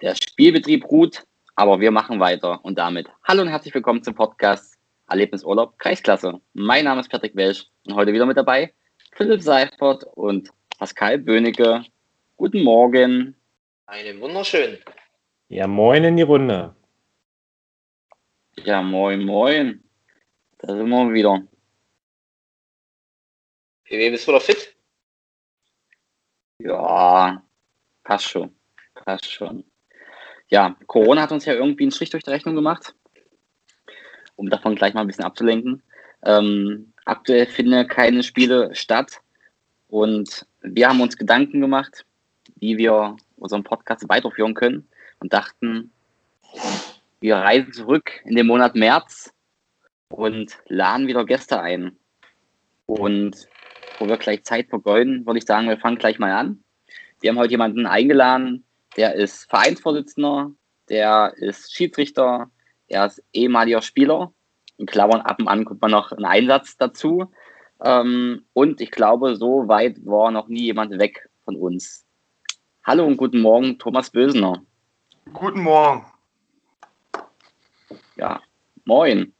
Der Spielbetrieb ruht, aber wir machen weiter. Und damit hallo und herzlich willkommen zum Podcast Erlebnisurlaub Kreisklasse. Mein Name ist Patrick Welsch und heute wieder mit dabei Philipp Seifert und Pascal Böhnecke. Guten Morgen. Einen wunderschönen. Ja, moin in die Runde. Ja, moin, moin. Da sind wir wieder. Wie bist du wieder fit? Ja, passt schon. Passt schon. Ja, Corona hat uns ja irgendwie einen Strich durch die Rechnung gemacht, um davon gleich mal ein bisschen abzulenken. Ähm, aktuell finden keine Spiele statt und wir haben uns Gedanken gemacht, wie wir unseren Podcast weiterführen können und dachten, wir reisen zurück in den Monat März und laden wieder Gäste ein. Und wo wir gleich Zeit vergeuden, würde ich sagen, wir fangen gleich mal an. Wir haben heute jemanden eingeladen, der ist Vereinsvorsitzender, der ist Schiedsrichter, er ist ehemaliger Spieler. In Klammern ab und an kommt man noch einen Einsatz dazu. Ähm, und ich glaube, so weit war noch nie jemand weg von uns. Hallo und guten Morgen, Thomas Bösener. Guten Morgen. Ja, moin.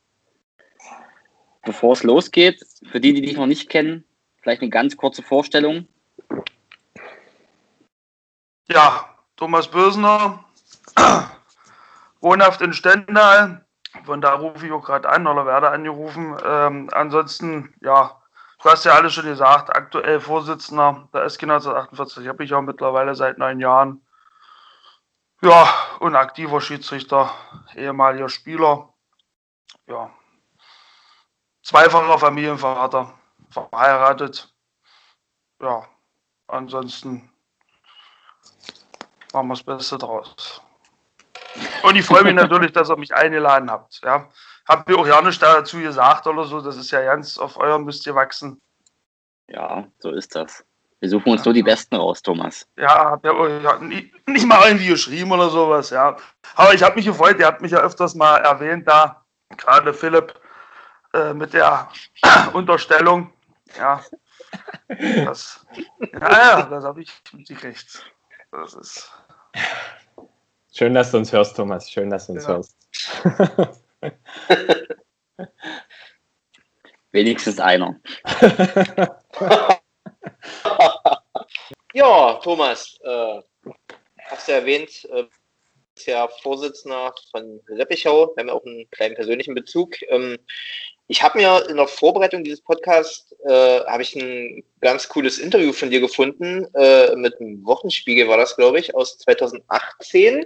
Bevor es losgeht, für die, die dich noch nicht kennen, vielleicht eine ganz kurze Vorstellung. Ja, Thomas Bösener, wohnhaft in Stendal. Von da rufe ich auch gerade an oder werde angerufen. Ähm, ansonsten, ja, du hast ja alles schon gesagt, aktuell Vorsitzender der SG 1948 habe ich auch mittlerweile seit neun Jahren. Ja, und aktiver Schiedsrichter, ehemaliger Spieler. Ja, zweifacher Familienvater, verheiratet. Ja, ansonsten machen wir das Beste draus. Und ich freue mich natürlich, dass ihr mich eingeladen habt. Ja. Habt ihr auch ja nicht dazu gesagt oder so, das ist ja ganz auf eurem Mist gewachsen. Ja, so ist das. Wir suchen uns ja. nur die Besten raus, Thomas. Ja, hab ja nicht, nicht mal irgendwie geschrieben oder sowas, ja. Aber ich habe mich gefreut, ihr habt mich ja öfters mal erwähnt da, gerade Philipp, äh, mit der Unterstellung. Ja, das, ja, ja, das habe ich mitgekriegt. Das ist. Schön, dass du uns hörst, Thomas. Schön, dass du uns ja. hörst. Wenigstens einer. ja, Thomas, äh, hast du erwähnt, äh, ist ja Vorsitzender von Reppichau. Wir haben ja auch einen kleinen persönlichen Bezug. Ähm, ich habe mir in der Vorbereitung dieses Podcasts äh, habe ich ein ganz cooles Interview von dir gefunden äh, mit dem Wochenspiegel war das glaube ich aus 2018.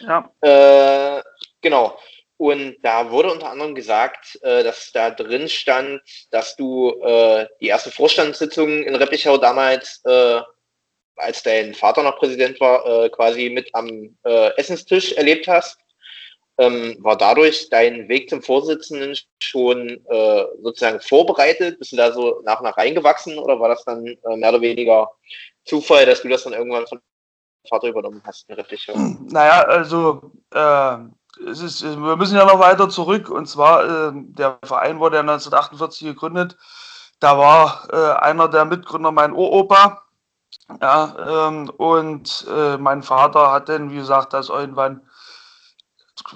Ja. Äh, genau. Und da wurde unter anderem gesagt, äh, dass da drin stand, dass du äh, die erste Vorstandssitzung in Reppichau damals, äh, als dein Vater noch Präsident war, äh, quasi mit am äh, Essenstisch erlebt hast ähm, war dadurch dein Weg zum Vorsitzenden schon äh, sozusagen vorbereitet? Bist du da so nach und nach reingewachsen oder war das dann äh, mehr oder weniger Zufall, dass du das dann irgendwann von Vater übernommen hast? Naja, also äh, es ist, wir müssen ja noch weiter zurück und zwar äh, der Verein wurde ja 1948 gegründet. Da war äh, einer der Mitgründer mein Uropa. Ja, ähm, und äh, mein Vater hat dann, wie gesagt, das irgendwann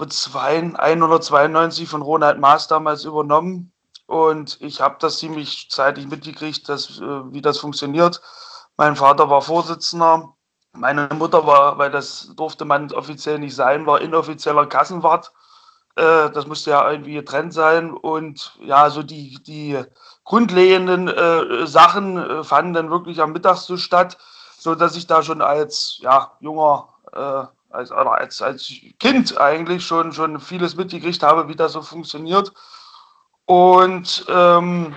zwei, 192 von Ronald Maas damals übernommen. Und ich habe das ziemlich zeitig mitgekriegt, dass, äh, wie das funktioniert. Mein Vater war Vorsitzender. Meine Mutter war, weil das durfte man offiziell nicht sein, war inoffizieller Kassenwart. Äh, das musste ja irgendwie getrennt sein. Und ja, so die, die grundlegenden äh, Sachen fanden dann wirklich am statt, so dass ich da schon als ja, junger als, als, als Kind eigentlich schon, schon vieles mitgekriegt habe, wie das so funktioniert. Und ähm,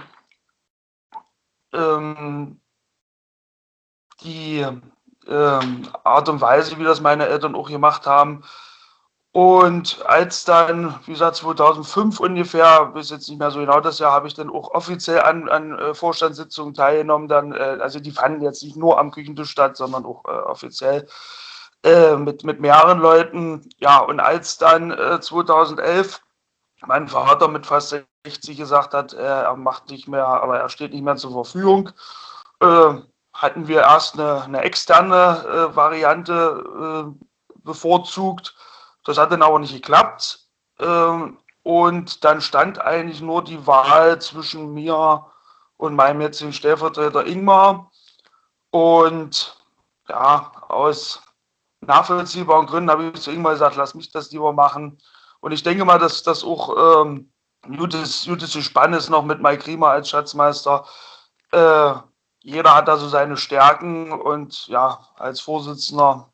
ähm, die ähm, Art und Weise, wie das meine Eltern auch gemacht haben. Und als dann, wie gesagt, 2005 ungefähr, bis jetzt nicht mehr so genau das Jahr, habe ich dann auch offiziell an, an äh, Vorstandssitzungen teilgenommen. Dann, äh, also die fanden jetzt nicht nur am Küchentisch statt, sondern auch äh, offiziell. Äh, mit, mit mehreren Leuten. Ja, und als dann äh, 2011 mein Vater mit fast 60 gesagt hat, äh, er macht nicht mehr, aber er steht nicht mehr zur Verfügung, äh, hatten wir erst eine, eine externe Variante bevorzugt. Das hat dann aber nicht geklappt. Ähm, und dann stand eigentlich nur die Wahl zwischen mir und meinem jetzigen Stellvertreter Ingmar. Und ja, aus nachvollziehbaren Gründen habe ich zu Ingmar gesagt, lass mich das lieber machen. Und ich denke mal, dass das auch ähm, gutes, gutes Spann ist noch mit Mike Riemer als Schatzmeister. Äh, jeder hat da so seine Stärken und ja, als Vorsitzender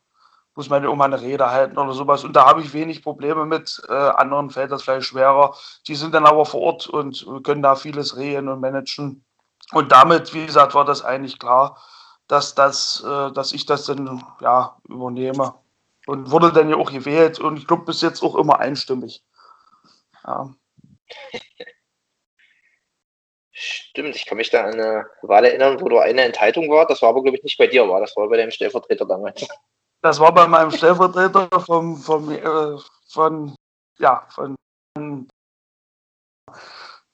muss man ja mal eine Rede halten oder sowas. Und da habe ich wenig Probleme mit. Äh, anderen fällt das vielleicht schwerer. Die sind dann aber vor Ort und können da vieles regeln und managen. Und damit, wie gesagt, war das eigentlich klar, dass, das, äh, dass ich das dann ja, übernehme. Und wurde dann ja auch gewählt und ich glaube bis jetzt auch immer einstimmig. Ja. Stimmt, ich kann mich da an eine Wahl erinnern, wo du eine Enthaltung war. Das war aber, glaube ich, nicht bei dir, war das war bei deinem Stellvertreter damals. Das war bei meinem Stellvertreter vom, vom, äh, von, ja, von,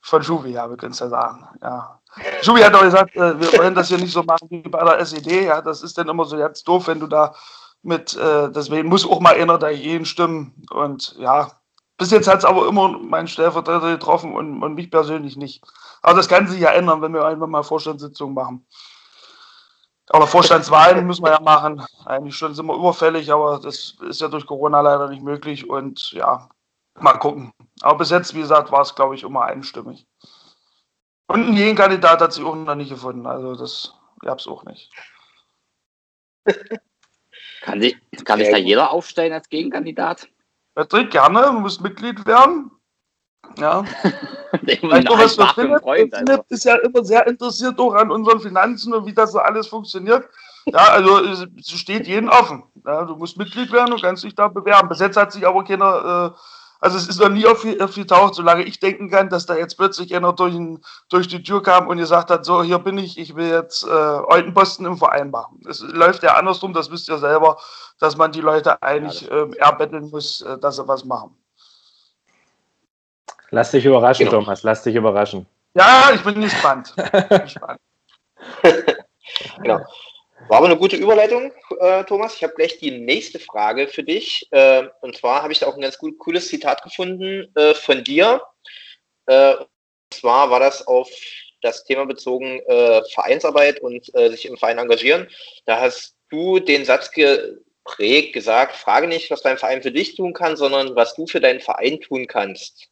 von Schubi, ja, wir können es ja sagen. Ja. Schubi hat auch gesagt, äh, wir wollen das hier nicht so machen wie bei der SED. Ja, das ist dann immer so jetzt doof, wenn du da mit, äh, deswegen muss auch mal einer dagegen stimmen. Und ja, bis jetzt hat es aber immer meinen Stellvertreter getroffen und, und mich persönlich nicht. Aber das kann sich ja ändern, wenn wir einfach mal Vorstandssitzungen machen. Aber Vorstandswahlen müssen wir ja machen. Eigentlich schon sind wir überfällig, aber das ist ja durch Corona leider nicht möglich. Und ja, mal gucken. Aber bis jetzt, wie gesagt, war es, glaube ich, immer einstimmig. Und ein Gegenkandidat hat sich auch noch nicht gefunden. Also das gab es auch nicht. kann sich, kann sich da jeder aufstellen als Gegenkandidat? Patrick, gerne. Du musst Mitglied werden. Ja. Vielleicht noch was für Philipp. Freund, Philipp also. ist ja immer sehr interessiert auch an unseren Finanzen und wie das so alles funktioniert. Ja, also es steht jeden offen. Ja, du musst Mitglied werden, du kannst dich da bewerben. Bis jetzt hat sich aber keiner, äh, also es ist noch nie aufgetaucht, solange ich denken kann, dass da jetzt plötzlich einer durch, durch die Tür kam und gesagt hat, so, hier bin ich, ich will jetzt äh, Eutenposten im Verein machen. Es läuft ja andersrum, das wisst ihr selber, dass man die Leute eigentlich äh, erbetteln muss, äh, dass sie was machen. Lass dich überraschen, genau. Thomas, lass dich überraschen. Ja, ich bin gespannt. gespannt. genau. War aber eine gute Überleitung, äh, Thomas. Ich habe gleich die nächste Frage für dich. Äh, und zwar habe ich da auch ein ganz gut, cooles Zitat gefunden äh, von dir. Äh, und zwar war das auf das Thema bezogen äh, Vereinsarbeit und äh, sich im Verein engagieren. Da hast du den Satz geprägt, gesagt, frage nicht, was dein Verein für dich tun kann, sondern was du für deinen Verein tun kannst.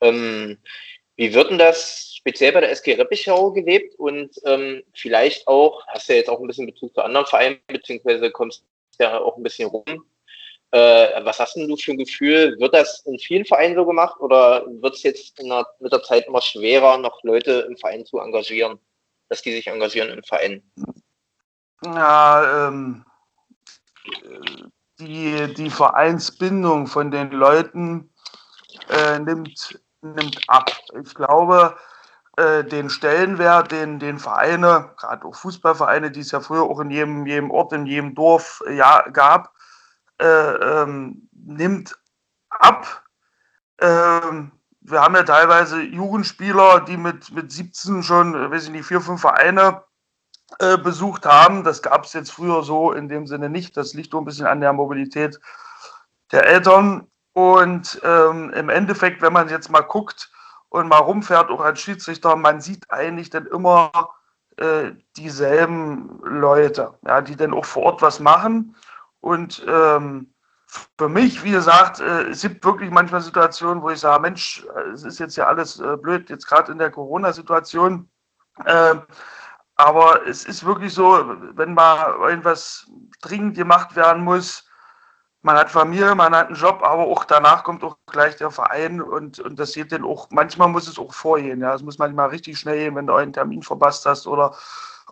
Ähm, wie wird denn das speziell bei der SG Reppichau gelebt und ähm, vielleicht auch, hast du ja jetzt auch ein bisschen Bezug zu anderen Vereinen, beziehungsweise kommst ja auch ein bisschen rum. Äh, was hast denn du für ein Gefühl? Wird das in vielen Vereinen so gemacht oder wird es jetzt der, mit der Zeit immer schwerer, noch Leute im Verein zu engagieren, dass die sich engagieren im Verein? Ja, ähm, die, die Vereinsbindung von den Leuten äh, nimmt nimmt ab. Ich glaube, äh, den Stellenwert, den, den Vereine, gerade auch Fußballvereine, die es ja früher auch in jedem, jedem Ort, in jedem Dorf äh, ja, gab, äh, ähm, nimmt ab. Ähm, wir haben ja teilweise Jugendspieler, die mit, mit 17 schon, weiß ich nicht, vier, fünf Vereine äh, besucht haben. Das gab es jetzt früher so in dem Sinne nicht. Das liegt nur ein bisschen an der Mobilität der Eltern. Und ähm, im Endeffekt, wenn man jetzt mal guckt und mal rumfährt, auch als Schiedsrichter, man sieht eigentlich dann immer äh, dieselben Leute, ja, die dann auch vor Ort was machen. Und ähm, für mich, wie gesagt, äh, es gibt wirklich manchmal Situationen, wo ich sage, Mensch, es ist jetzt ja alles äh, blöd, jetzt gerade in der Corona-Situation. Äh, aber es ist wirklich so, wenn mal irgendwas dringend gemacht werden muss, man hat Familie, man hat einen Job, aber auch danach kommt auch gleich der Verein und, und das geht dann auch, manchmal muss es auch vorgehen, ja, es muss manchmal richtig schnell gehen, wenn du einen Termin verpasst hast oder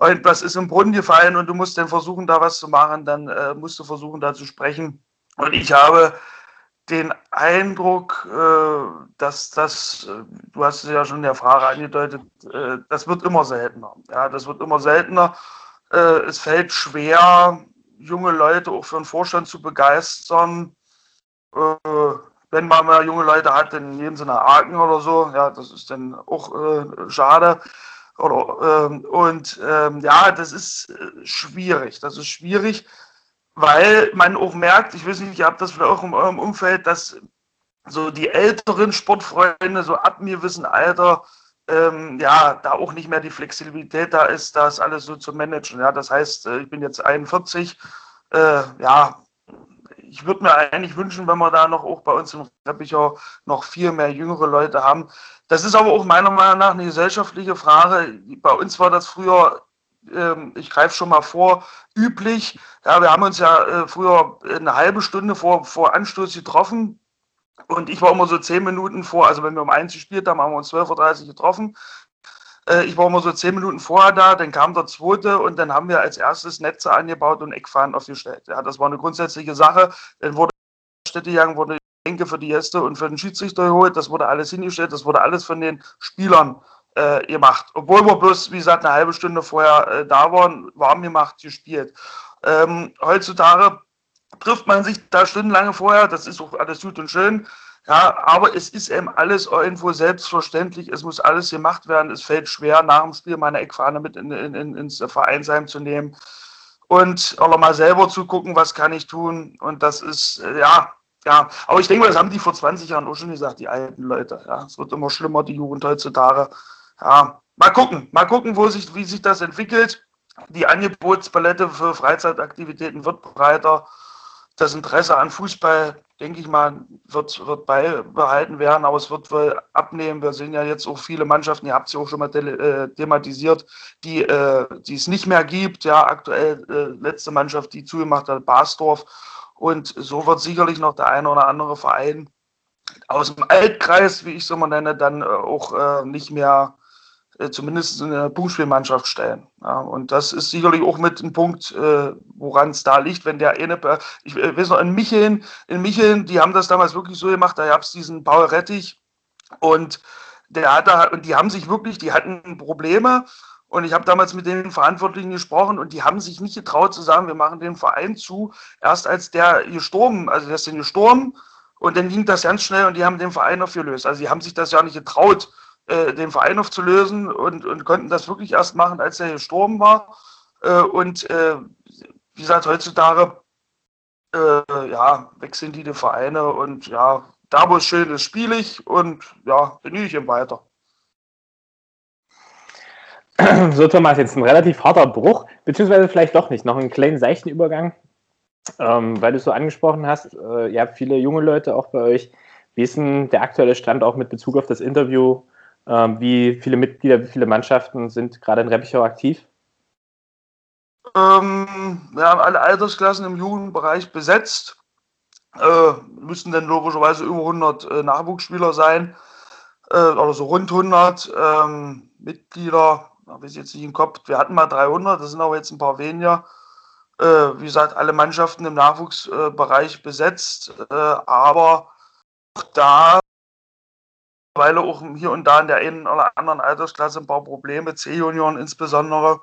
irgendwas ist im Brunnen gefallen und du musst dann versuchen, da was zu machen, dann äh, musst du versuchen, da zu sprechen. Und ich habe den Eindruck, äh, dass das, äh, du hast es ja schon in der Frage angedeutet, äh, das wird immer seltener. Ja, das wird immer seltener. Äh, es fällt schwer, junge Leute auch für den Vorstand zu begeistern. Äh, wenn man mal junge Eine hat, dann nehmen sie eine Arken oder so. Ja, das ist dann auch äh, schade. Oder, ähm, und ähm, ja, das ist äh, schwierig. Das ist schwierig, weil man auch merkt, ich weiß nicht, ihr habt das vielleicht auch in eurem Umfeld, dass so die älteren Sportfreunde, so ab mir wissen Alter, ähm, ja, da auch nicht mehr die Flexibilität da ist, das alles so zu managen. Ja, das heißt, äh, ich bin jetzt 41, äh, ja, ich würde mir eigentlich wünschen, wenn wir da noch auch bei uns im Reppichau noch viel mehr jüngere Leute haben. Das ist aber auch meiner Meinung nach eine gesellschaftliche Frage. Bei uns war das früher, ähm, ich greife schon mal vor, üblich. Ja, wir haben uns ja äh, früher eine halbe Stunde vor, vor Anstoß getroffen. Und ich war immer so zehn Minuten vor, also wenn wir um eins gespielt haben, haben wir uns 12.30 Uhr getroffen. Äh, ich war immer so zehn Minuten vorher da, dann kam der zweite und dann haben wir als erstes Netze angebaut und Eckfahnen aufgestellt. Ja, das war eine grundsätzliche Sache. Dann wurde Städte gegangen, wurde Denke für die Gäste und für den Schiedsrichter geholt. Das wurde alles hingestellt, das wurde alles von den Spielern äh, gemacht. Obwohl wir bloß, wie gesagt, eine halbe Stunde vorher äh, da waren, warm gemacht, gespielt. Ähm, heutzutage trifft man sich da stundenlange vorher, das ist auch alles gut und schön. Ja, aber es ist eben alles irgendwo selbstverständlich. Es muss alles gemacht werden. Es fällt schwer, nach dem Spiel meine Eckfahne mit in, in, in, ins Vereinsheim zu nehmen und auch mal selber zu gucken, was kann ich tun. Und das ist, äh, ja, ja. Aber ich denke, das haben die vor 20 Jahren auch schon gesagt, die alten Leute. Ja, es wird immer schlimmer, die Jugend heutzutage. Ja, mal gucken, mal gucken, wo sich, wie sich das entwickelt. Die Angebotspalette für Freizeitaktivitäten wird breiter. Das Interesse an Fußball denke ich mal, wird, wird beibehalten werden, aber es wird wohl abnehmen. Wir sehen ja jetzt auch viele Mannschaften, ihr habt sie auch schon mal äh, thematisiert, die, äh, die es nicht mehr gibt. Ja, aktuell äh, letzte Mannschaft, die zugemacht hat, Basdorf. Und so wird sicherlich noch der eine oder andere Verein aus dem Altkreis, wie ich es immer nenne, dann äh, auch äh, nicht mehr äh, zumindest eine Punktspielmannschaft stellen. Ja, und das ist sicherlich auch mit einem Punkt, äh, woran es da liegt, wenn der eine, ich äh, weiß noch, in Micheln, in Micheln, die haben das damals wirklich so gemacht, da gab es diesen Paul Rettich und der hat da, und die haben sich wirklich, die hatten Probleme und ich habe damals mit den Verantwortlichen gesprochen und die haben sich nicht getraut zu sagen, wir machen den Verein zu, erst als der gestorben, also der ist dann gestorben und dann ging das ganz schnell und die haben den Verein aufgelöst. Also die haben sich das ja nicht getraut, äh, den Verein aufzulösen und, und konnten das wirklich erst machen, als er gestorben war. Äh, und äh, wie gesagt, heutzutage äh, ja, wechseln die die Vereine und ja, da wo es schön ist, spiele ich und ja, bin ich ihm weiter. So, Thomas, jetzt ein relativ harter Bruch, beziehungsweise vielleicht doch nicht, noch einen kleinen seichten Übergang, ähm, weil du es so angesprochen hast, äh, ihr habt viele junge Leute auch bei euch. Wie ist denn der aktuelle Stand auch mit Bezug auf das Interview ähm, wie viele Mitglieder, wie viele Mannschaften sind gerade in Reppichau aktiv? Ähm, wir haben alle Altersklassen im Jugendbereich besetzt. Äh, müssen dann logischerweise über 100 äh, Nachwuchsspieler sein, äh, oder so rund 100 ähm, Mitglieder. Habe ich jetzt nicht im Kopf. Wir hatten mal 300, das sind aber jetzt ein paar weniger. Äh, wie gesagt, alle Mannschaften im Nachwuchsbereich besetzt, äh, aber da mittlerweile auch hier und da in der einen oder anderen Altersklasse ein paar Probleme, C-Junioren insbesondere.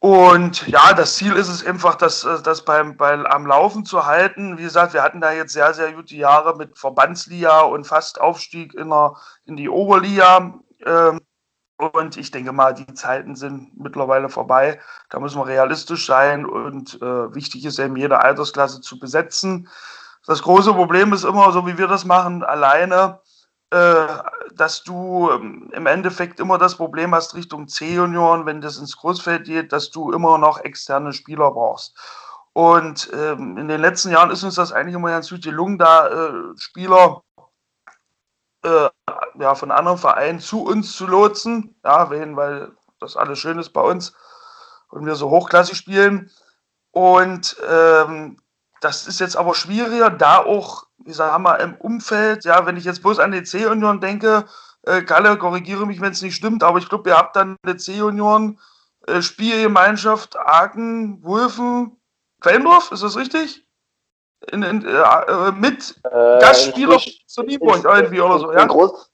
Und ja, das Ziel ist es einfach, das, das beim, beim, am Laufen zu halten. Wie gesagt, wir hatten da jetzt sehr, sehr gute Jahre mit Verbandsliga und fast Aufstieg in, der, in die Oberliga. Ähm, und ich denke mal, die Zeiten sind mittlerweile vorbei. Da müssen wir realistisch sein und äh, wichtig ist eben, jede Altersklasse zu besetzen. Das große Problem ist immer, so wie wir das machen, alleine äh, dass du ähm, im Endeffekt immer das Problem hast Richtung C-Junioren, wenn das ins Großfeld geht, dass du immer noch externe Spieler brauchst. Und ähm, in den letzten Jahren ist uns das eigentlich immer ganz gut gelungen, da äh, Spieler äh, ja, von anderen Vereinen zu uns zu lotsen. Ja, weil das alles schön ist bei uns und wir so hochklassig spielen. Und ähm, das ist jetzt aber schwieriger, da auch wie sagen wir, im Umfeld, ja, wenn ich jetzt bloß an die C-Union denke, äh, Kalle, korrigiere mich, wenn es nicht stimmt, aber ich glaube, ihr habt dann eine C-Union, äh, Spielgemeinschaft Aachen, Wulfen, Quellendorf, ist das richtig? In, in, äh, äh mit äh, Gastspieler zu Nieburg irgendwie oder so, ja? Groß,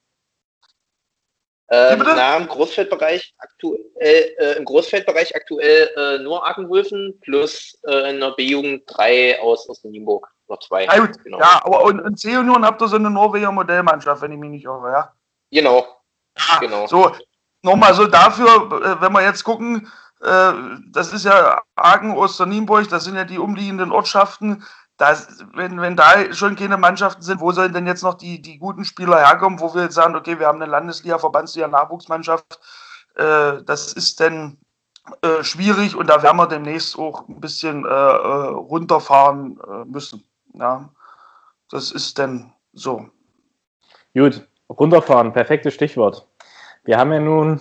ähm, na, im Großfeldbereich aktuell, äh, im Großfeldbereich aktuell äh, nur Aachen-Wulfen plus äh, in der B-Jugend drei aus, aus Nienburg. Oder zwei. Ja, gut. Genau. ja aber in C-Union habt ihr so eine Norweger Modellmannschaft, wenn ich mich nicht irre, ja? Genau. Ja, genau. So, nochmal so dafür, äh, wenn wir jetzt gucken, äh, äh, das ist ja Hagen, Osternienburg, das sind ja die umliegenden Ortschaften. Das, wenn, wenn da schon keine Mannschaften sind, wo sollen denn jetzt noch die, die guten Spieler herkommen, wo wir jetzt sagen, okay, wir haben eine Landesliga, Verbandsliga, Nachwuchsmannschaft. Äh, das ist denn äh, schwierig und da werden wir demnächst auch ein bisschen äh, äh runterfahren äh, müssen. Ja, das ist denn so. Gut, runterfahren, perfektes Stichwort. Wir haben ja nun,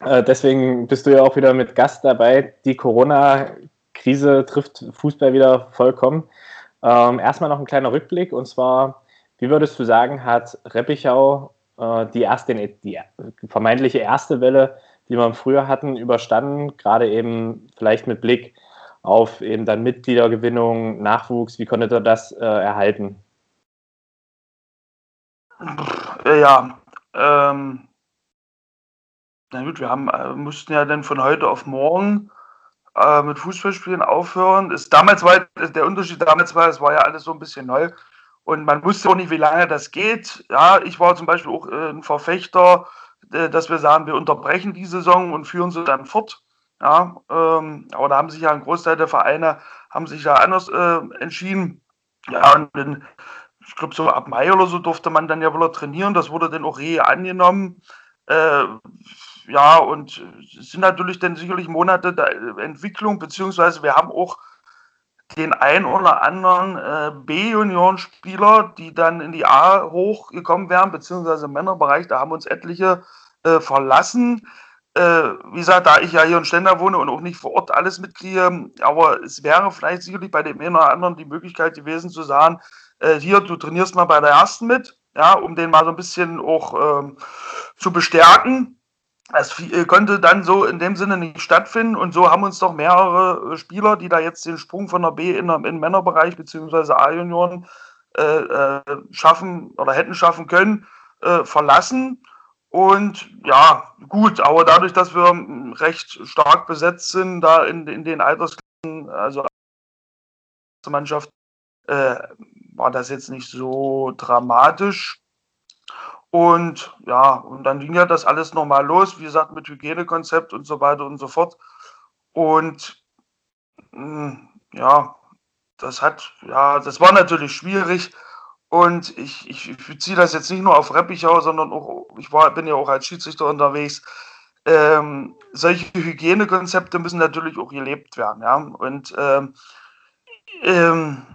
äh, deswegen bist du ja auch wieder mit Gast dabei, die Corona-Krise trifft Fußball wieder vollkommen. Ähm, erstmal noch ein kleiner Rückblick und zwar, wie würdest du sagen, hat Reppichau äh, die erste, die vermeintliche erste Welle, die wir früher hatten, überstanden, gerade eben vielleicht mit Blick auf eben dann Mitgliedergewinnung, Nachwuchs, wie konnte er das äh, erhalten? Ja, ähm, na gut, wir haben, äh, mussten ja dann von heute auf morgen äh, mit Fußballspielen aufhören. Ist, damals war der Unterschied, damals war, es war ja alles so ein bisschen neu und man wusste auch nicht, wie lange das geht. Ja, ich war zum Beispiel auch äh, ein Verfechter, äh, dass wir sagen, wir unterbrechen die Saison und führen sie dann fort. Ja, ähm, aber da haben sich ja ein Großteil der Vereine haben sich ja anders entschieden. Ja, und dann, ich glaube, so ab Mai oder so durfte man dann ja wohl trainieren. Das wurde dann auch re angenommen. Äh, ja, und es sind natürlich dann sicherlich Monate der Entwicklung, beziehungsweise wir haben auch den ein oder anderen äh, B-Junioren-Spieler, die dann in die A hochgekommen wären, beziehungsweise im Männerbereich, da haben uns etliche äh, verlassen. Äh, wie gesagt, da ich ja hier in Stender wohne und auch nicht vor Ort alles mitkriege, aber es wäre vielleicht sicherlich bei dem einen oder anderen die Möglichkeit gewesen zu sagen, äh, hier, du trainierst mal bei der ersten mit, ja, um den mal so ein bisschen auch ähm, zu bestärken es äh, konnte dann so in dem Sinne nicht stattfinden und so haben uns doch mehrere äh, Spieler, die da jetzt den Sprung von der B in, den Männerbereich bzw. A-Junioren äh, äh, schaffen oder hätten schaffen können, äh, verlassen. Und ja, gut, aber dadurch, dass wir recht stark besetzt sind, da in, in den Altersklassen, also Mannschaft, äh, war das jetzt nicht so dramatisch. Und ja, und dann ging ja das alles nochmal los, wie gesagt, mit Hygienekonzept und so weiter und so fort. Und mh, hm, ja, das hat, ja, das war natürlich schwierig. Und ich, ich, beziehe das jetzt nicht nur auf Reppichau, sondern auch, ich war, bin ja auch als Schiedsrichter unterwegs. Ähm, solche Hygienekonzepte müssen natürlich auch gelebt werden. Ja? Und ähm, ähm,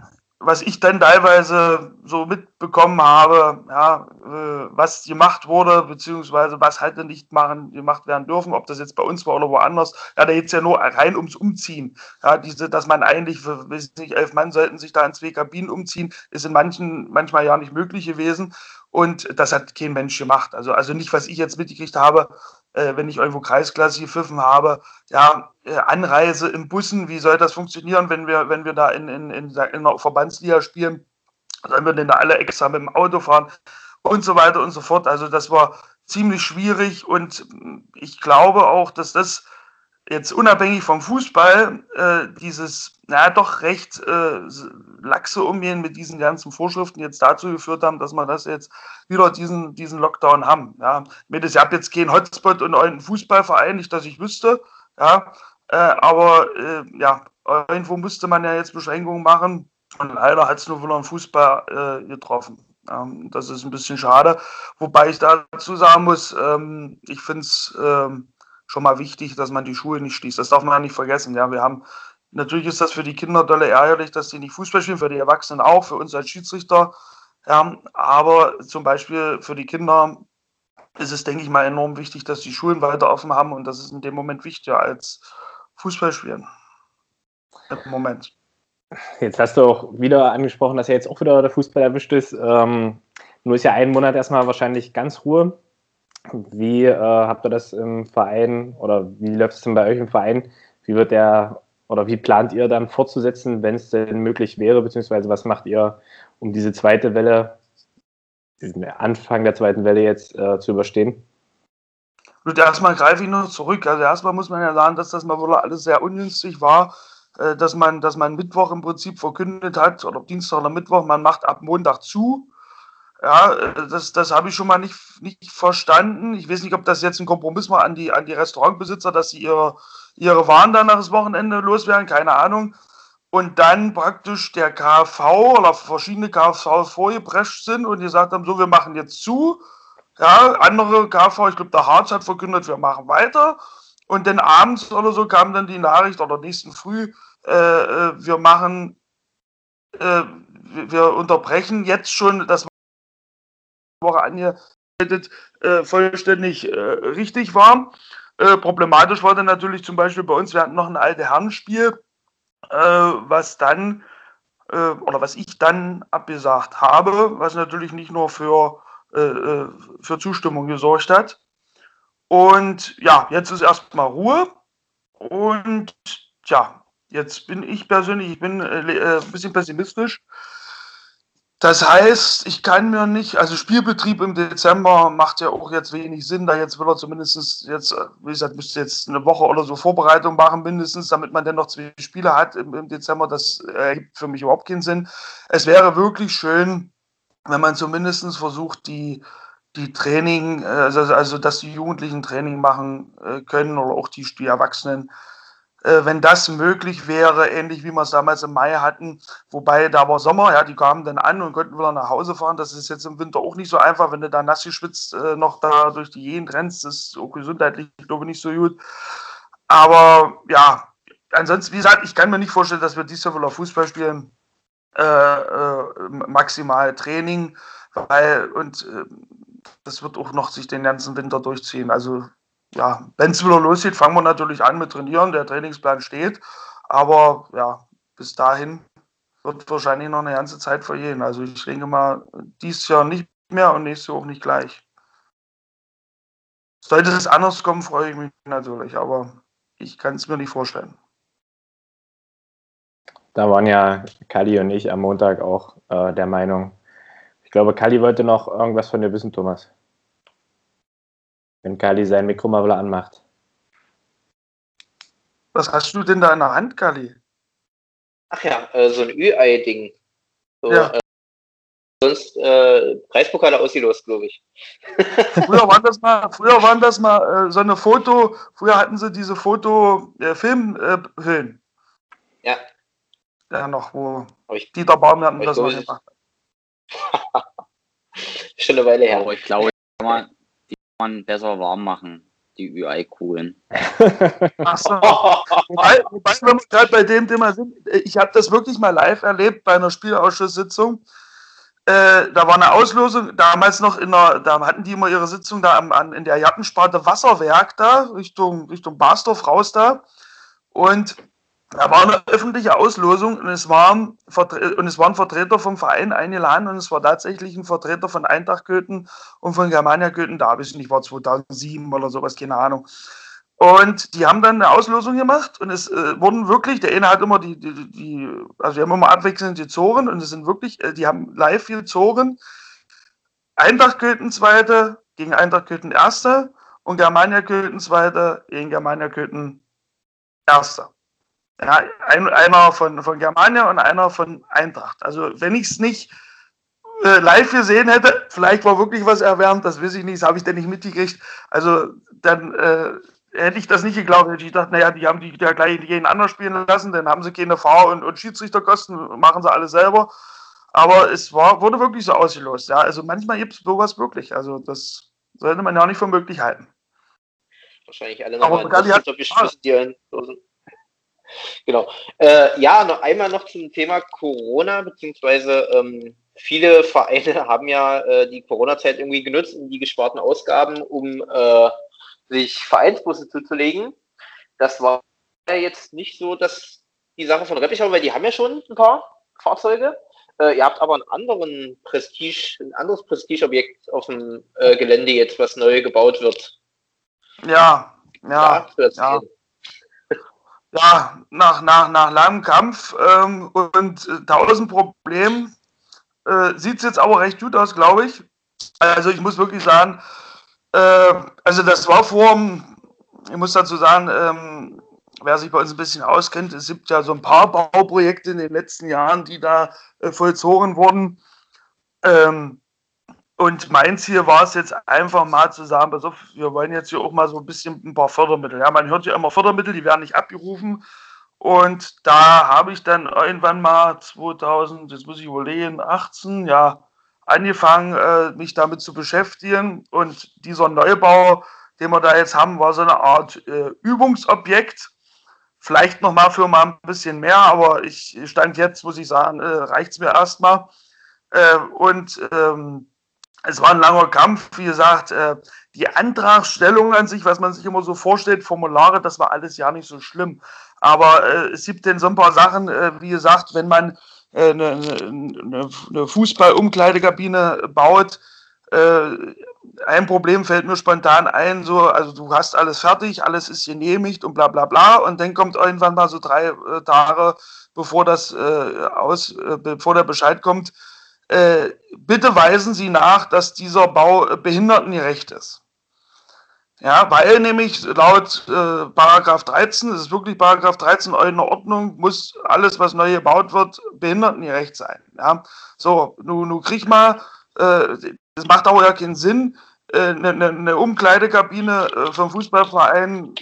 was ich dann teilweise so mitbekommen habe, ja, äh, was gemacht wurde, beziehungsweise was halt nicht machen, gemacht werden dürfen, ob das jetzt bei uns war oder woanders. Ja, da geht es ja nur rein ums Umziehen. Ja, diese, dass man eigentlich, weiß nicht, elf Mann sollten sich da in zwei Kabinen umziehen, ist in manchen, manchmal ja nicht möglich gewesen. Und das hat kein Mensch gemacht. Also, also nicht, was ich jetzt mitgekriegt habe, äh, wenn ich irgendwo Kreisklasse gepfiffen habe, ja, äh, Anreise im Bussen, wie soll das funktionieren, wenn wir, wenn wir da in, in, in, in einer Verbandsliga spielen? Sollen wir denn da alle extra mit dem Auto fahren? Und so weiter und so fort. Also das war ziemlich schwierig und ich glaube auch, dass das jetzt unabhängig vom Fußball äh, dieses, naja, doch recht äh, laxe Umgehen mit diesen ganzen Vorschriften jetzt dazu geführt haben, dass wir das jetzt wieder diesen, diesen Lockdown haben. Ja. Ich habe jetzt keinen Hotspot und einen Fußballverein, nicht, dass ich wüsste, ja, äh, aber äh, ja, irgendwo musste man ja jetzt Beschränkungen machen und leider hat es nur wieder einen Fußball äh, getroffen. Ähm, das ist ein bisschen schade, wobei ich dazu sagen muss, ähm, ich finde es ähm, schon mal wichtig, dass man die Schuhe nicht schließt. Das darf man ja nicht vergessen. Ja, wir haben natürlich ist das für die Kinder dolle ärgerlich, dass sie nicht Fußball spielen, für die Erwachsenen auch, für uns als Schiedsrichter. Ja, aber zum Beispiel für die Kinder ist es, denke ich mal, enorm wichtig, dass die Schulen weiter offen haben und das ist in dem Moment wichtiger als Fußball spielen. Im Moment. Jetzt hast du auch wieder angesprochen, dass ja jetzt auch wieder der Fußball erwischt ist. Ähm, nur ist ja ein Monat erstmal wahrscheinlich ganz Ruhe. Wie äh, habt ihr das im Verein oder wie läuft es denn bei euch im Verein? Wie wird der oder wie plant ihr dann fortzusetzen, wenn es denn möglich wäre, beziehungsweise was macht ihr, um diese zweite Welle, diesen Anfang der zweiten Welle jetzt äh, zu überstehen? Gut, erstmal greife ich nur zurück. Also erstmal muss man ja sagen, dass das mal wohl alles sehr ungünstig war, äh, dass man, dass man Mittwoch im Prinzip verkündet hat, oder Dienstag oder Mittwoch, man macht ab Montag zu Ja, äh, das, das habe ich schon mal nicht, nicht verstanden. Ich weiß nicht, ob das jetzt ein Kompromiss war an die, an die Restaurantbesitzer, dass sie ihre, ihre Waren dann nach das Wochenende loswerden, keine Ahnung. Und dann praktisch der KV oder verschiedene KV vorgeprescht sind und gesagt haben, so, wir machen jetzt zu. Ja, andere KV, ich glaube, der Harz hat verkündet, wir machen weiter. Und dann abends oder so kam dann die Nachricht oder nächsten Früh, äh, äh wir machen, äh, wir unterbrechen jetzt schon das Woche angemeldet äh, vollständig äh, richtig war. Äh, problematisch war dann natürlich zum Beispiel bei uns, wir hatten noch ein alte Herrenspiel, äh, was dann äh, oder was ich dann abgesagt habe, was natürlich nicht nur für, äh, für Zustimmung gesorgt hat. Und ja, jetzt ist erstmal Ruhe. Und ja, jetzt bin ich persönlich, ich bin ein bisschen pessimistisch das heißt, ich kann mir nicht, also Spielbetrieb im Dezember macht ja auch jetzt wenig Sinn, da jetzt will er zumindest jetzt, wie gesagt, müsste jetzt eine Woche oder so Vorbereitung machen, mindestens, damit man dann noch zwei Spiele hat im, im Dezember. Das ergibt für mich überhaupt keinen Sinn. Es wäre wirklich schön, wenn man zumindest versucht, die, die Training, also, also dass die Jugendlichen Training machen äh, können oder auch die, die Erwachsenen, äh, wenn das möglich wäre, ähnlich wie wir es damals im Mai hatten, wobei da war Sommer, ja, die kamen dann an und konnten wieder nach Hause fahren. Das ist jetzt im Winter auch nicht so einfach, wenn du da nass geschwitzt äh, noch da durch die Jehen rennst. Das ist auch gesundheitlich, glaube ich, nicht so gut. Aber ja, ansonsten, wie gesagt, ich kann mir nicht vorstellen, dass wir dieses Jahr wieder Fußball spielen. Äh, äh, maximal Training, weil und äh, das wird auch noch sich den ganzen Winter durchziehen. Also ja, wenn es wieder losgeht, fangen wir natürlich an mit Trainieren. Der Trainingsplan steht. Aber ja, bis dahin wird wahrscheinlich noch eine ganze Zeit vergehen. Also ich denke mal, dieses Jahr nicht mehr und nächstes Jahr auch nicht gleich. Sollte es anders kommen, freue ich mich natürlich, aber ich kann es mir nicht vorstellen. Da waren ja Kali und ich am Montag auch äh, der Meinung. Ich glaube, Kali wollte noch irgendwas von dir wissen, Thomas. Wenn Kali sein Mikro mal wieder anmacht. Was hast du denn da in der Hand, Kali? Ach ja, äh, so ein Ü-Ei-Ding. So, ja. äh, sonst äh, Preispokale ausgelost, glaube ich. früher waren das mal, früher waren das mal äh, so eine Foto, früher hatten sie diese Foto-Filmhüllen. Äh, ja. Ja, noch, wo ich, Dieter Baumgarten das mal gemacht hat. Schon eine Weile her. Aber ich glaube, man besser warm machen, die UI-Kugeln. Achso. wobei, wobei, wenn wir gerade bei dem Thema sind, ich habe das wirklich mal live erlebt bei einer Spielausschusssitzung. Äh, da war eine Auslosung, damals noch in der, da hatten die immer ihre Sitzung da am, an, in der Jattensparte Wasserwerk da, Richtung, Richtung Basdorf raus da. Und da war eine öffentliche Auslosung und es, waren, und es waren Vertreter vom Verein eingeladen und es war tatsächlich ein Vertreter von Eintracht Köthen und von Germania Köthen da. Ich nicht, war 2007 oder sowas, keine Ahnung. Und die haben dann eine Auslosung gemacht und es äh, wurden wirklich, der eine hat immer die, die, die, also wir haben immer abwechselnd die Zoren und es sind wirklich, äh, die haben live viel Zoren. Eintracht Köthen zweite gegen Eintracht Köthen erste und Germania Köthen zweite gegen Germania Köthen erster. Ja, ein, einer von, von Germania und einer von Eintracht. Also wenn ich es nicht äh, live gesehen hätte, vielleicht war wirklich was erwärmt, das weiß ich nicht, das habe ich denn nicht mitgekriegt. Also dann äh, hätte ich das nicht geglaubt. Hätte ich gedacht, naja, die haben die ja gleich jeden anderen spielen lassen, dann haben sie keine Fahr- und, und Schiedsrichterkosten, machen sie alles selber. Aber es war, wurde wirklich so ausgelost. Ja, also manchmal gibt es sowas wirklich. Also das sollte man ja auch nicht für möglich halten. Wahrscheinlich alle nochmal die Genau. Äh, ja, noch einmal noch zum Thema Corona, beziehungsweise ähm, viele Vereine haben ja äh, die Corona-Zeit irgendwie genutzt, um die gesparten Ausgaben, um äh, sich Vereinsbusse zuzulegen. Das war ja jetzt nicht so, dass die Sache von Reppichau, weil die haben ja schon ein paar Fahrzeuge. Äh, ihr habt aber einen anderen Prestige, ein anderes Prestigeobjekt auf dem äh, Gelände jetzt, was neu gebaut wird. Ja, ja, ja ja, nach, nach, nach langem Kampf ähm, und äh, tausend Problemen äh, sieht es jetzt aber recht gut aus, glaube ich. Also ich muss wirklich sagen, äh, also das war vor, ich muss dazu sagen, ähm, wer sich bei uns ein bisschen auskennt, es gibt ja so ein paar Bauprojekte in den letzten Jahren, die da äh, vollzogen wurden. Ähm, Und mein Ziel war es jetzt einfach mal zu sagen, pass auf, wir wollen jetzt hier auch mal so ein bisschen ein paar Fördermittel. Ja, man hört ja immer Fördermittel, die werden nicht abgerufen. Und da habe ich dann irgendwann mal 2000, jetzt muss ich überlegen, 18, ja, angefangen, äh, mich damit zu beschäftigen. Und dieser Neubau, den wir da jetzt haben, war so eine Art äh, Übungsobjekt. Vielleicht nochmal für mal ein bisschen mehr, aber ich stand jetzt, muss ich sagen, äh, reicht es mir erstmal. Äh, und ähm, es war ein langer Kampf, wie gesagt, äh, die Antragstellung an sich, was man sich immer so vorstellt, Formulare, das war alles ja nicht so schlimm. Aber äh, es gibt denn so ein paar Sachen, äh, wie gesagt, wenn man eine, eine, eine Fußball-Umkleidekabine baut, ein Problem fällt mir spontan ein, so, also du hast alles fertig, alles ist genehmigt und bla bla bla und dann kommt irgendwann mal so drei Tage, bevor das aus, bevor der Bescheid kommt, bitte weisen Sie nach, dass dieser Bau behindertengerecht ist. Ja, weil nämlich laut äh, Paragraph 13, das ist wirklich Paragraph 13 in Ordnung, muss alles, was neu gebaut wird, behindertengerecht sein. Ja, so, nun, nun krieg mal, äh, das macht auch ja keinen Sinn, eine, äh, ne, ne Umkleidekabine äh, vom Fußballverein